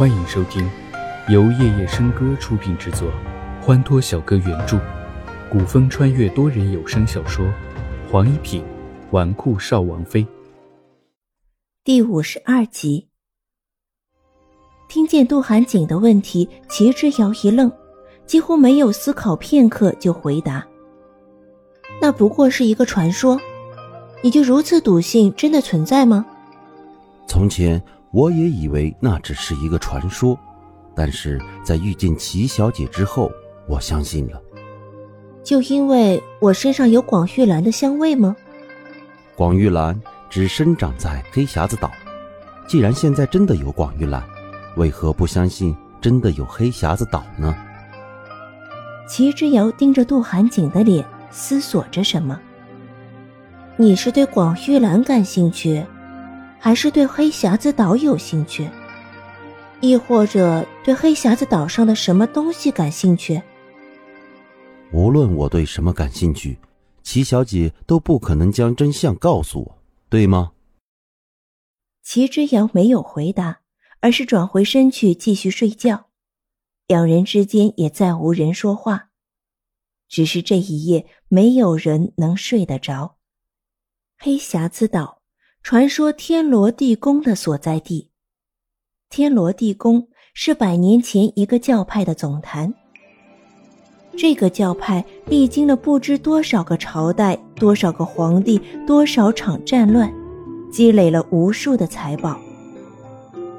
欢迎收听，由夜夜笙歌出品制作，欢脱小哥原著，古风穿越多人有声小说《黄一品纨绔少王妃》第五十二集。听见杜寒景的问题，齐之遥一愣，几乎没有思考片刻就回答：“那不过是一个传说，你就如此笃信真的存在吗？”从前。我也以为那只是一个传说，但是在遇见齐小姐之后，我相信了。就因为我身上有广玉兰的香味吗？广玉兰只生长在黑匣子岛，既然现在真的有广玉兰，为何不相信真的有黑匣子岛呢？齐之遥盯着杜寒景的脸，思索着什么。你是对广玉兰感兴趣？还是对黑匣子岛有兴趣，亦或者对黑匣子岛上的什么东西感兴趣？无论我对什么感兴趣，齐小姐都不可能将真相告诉我，对吗？齐之遥没有回答，而是转回身去继续睡觉。两人之间也再无人说话，只是这一夜没有人能睡得着。黑匣子岛。传说天罗地宫的所在地，天罗地宫是百年前一个教派的总坛。这个教派历经了不知多少个朝代、多少个皇帝、多少场战乱，积累了无数的财宝。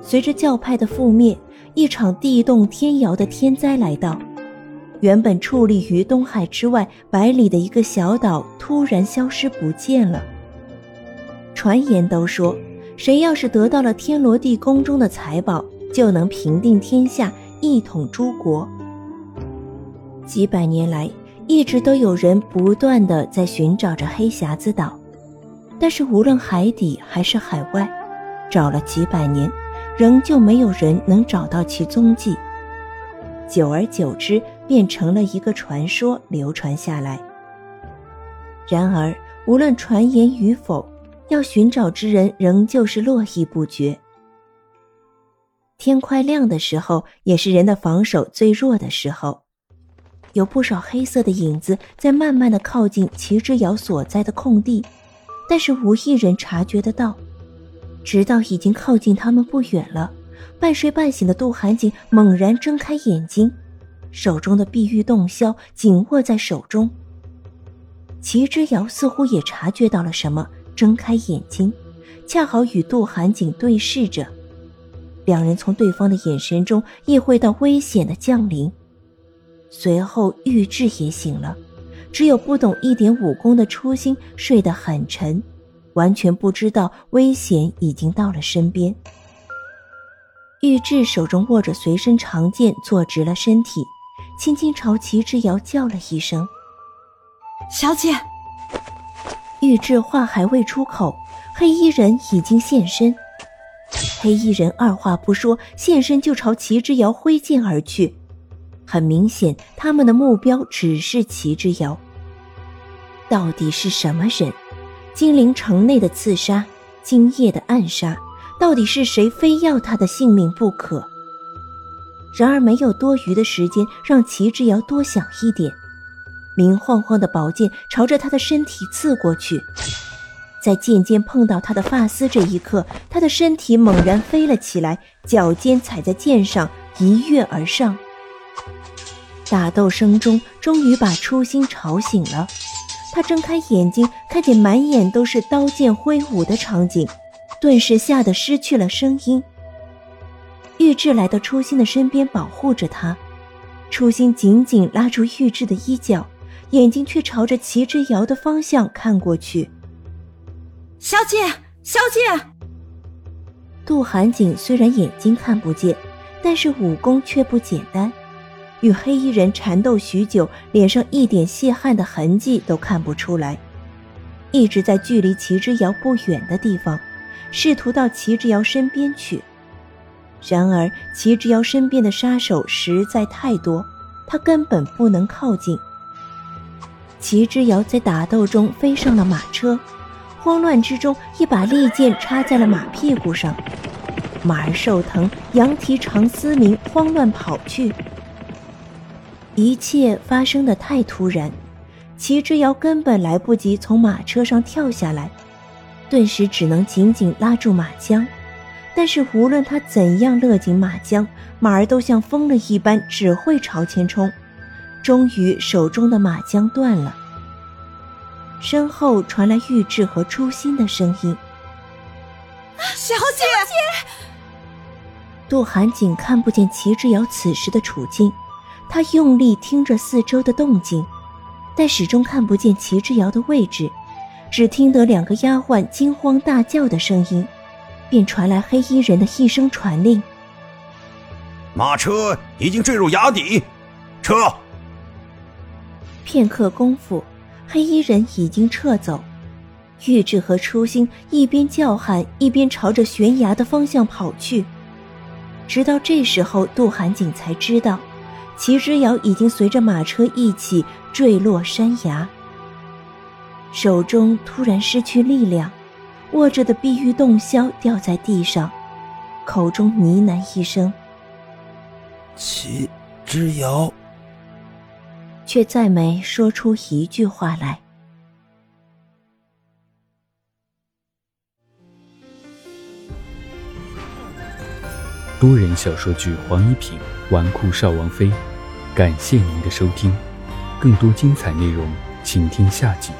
随着教派的覆灭，一场地动天摇的天灾来到，原本矗立于东海之外百里的一个小岛突然消失不见了。传言都说，谁要是得到了天罗地宫中的财宝，就能平定天下，一统诸国。几百年来，一直都有人不断的在寻找着黑匣子岛，但是无论海底还是海外，找了几百年，仍旧没有人能找到其踪迹。久而久之，变成了一个传说，流传下来。然而，无论传言与否。要寻找之人仍旧是络绎不绝。天快亮的时候，也是人的防守最弱的时候。有不少黑色的影子在慢慢的靠近齐之遥所在的空地，但是无一人察觉得到。直到已经靠近他们不远了，半睡半醒的杜寒景猛然睁开眼睛，手中的碧玉洞箫紧握在手中。齐之遥似乎也察觉到了什么。睁开眼睛，恰好与杜寒景对视着，两人从对方的眼神中意会到危险的降临。随后，玉质也醒了，只有不懂一点武功的初心睡得很沉，完全不知道危险已经到了身边。玉质手中握着随身长剑，坐直了身体，轻轻朝齐之遥叫了一声：“小姐。”玉质话还未出口，黑衣人已经现身。黑衣人二话不说，现身就朝齐之遥挥剑而去。很明显，他们的目标只是齐之遥。到底是什么人？金陵城内的刺杀，今夜的暗杀，到底是谁非要他的性命不可？然而，没有多余的时间让齐之遥多想一点。明晃晃的宝剑朝着他的身体刺过去，在剑尖碰到他的发丝这一刻，他的身体猛然飞了起来，脚尖踩在剑上，一跃而上。打斗声中，终于把初心吵醒了。他睁开眼睛，看见满眼都是刀剑挥舞的场景，顿时吓得失去了声音。玉质来到初心的身边，保护着他。初心紧紧拉住玉质的衣角。眼睛却朝着齐之遥的方向看过去。小姐，小姐。杜寒景虽然眼睛看不见，但是武功却不简单。与黑衣人缠斗许久，脸上一点泄汗的痕迹都看不出来，一直在距离齐之遥不远的地方，试图到齐之遥身边去。然而齐之遥身边的杀手实在太多，他根本不能靠近。齐之遥在打斗中飞上了马车，慌乱之中，一把利剑插在了马屁股上。马儿受疼，羊蹄长嘶鸣，慌乱跑去。一切发生的太突然，齐之遥根本来不及从马车上跳下来，顿时只能紧紧拉住马缰。但是无论他怎样勒紧马缰，马儿都像疯了一般，只会朝前冲。终于，手中的马缰断了。身后传来玉质和初心的声音：“小姐。”杜寒景看不见齐之遥此时的处境，他用力听着四周的动静，但始终看不见齐之遥的位置，只听得两个丫鬟惊慌大叫的声音。便传来黑衣人的一声传令：“马车已经坠入崖底，撤！”片刻功夫，黑衣人已经撤走。玉质和初心一边叫喊，一边朝着悬崖的方向跑去。直到这时候，杜寒景才知道，齐之遥已经随着马车一起坠落山崖，手中突然失去力量。握着的碧玉洞箫掉在地上，口中呢喃一声：“齐之遥。”却再没说出一句话来。多人小说剧《黄一品纨绔少王妃》，感谢您的收听，更多精彩内容，请听下集。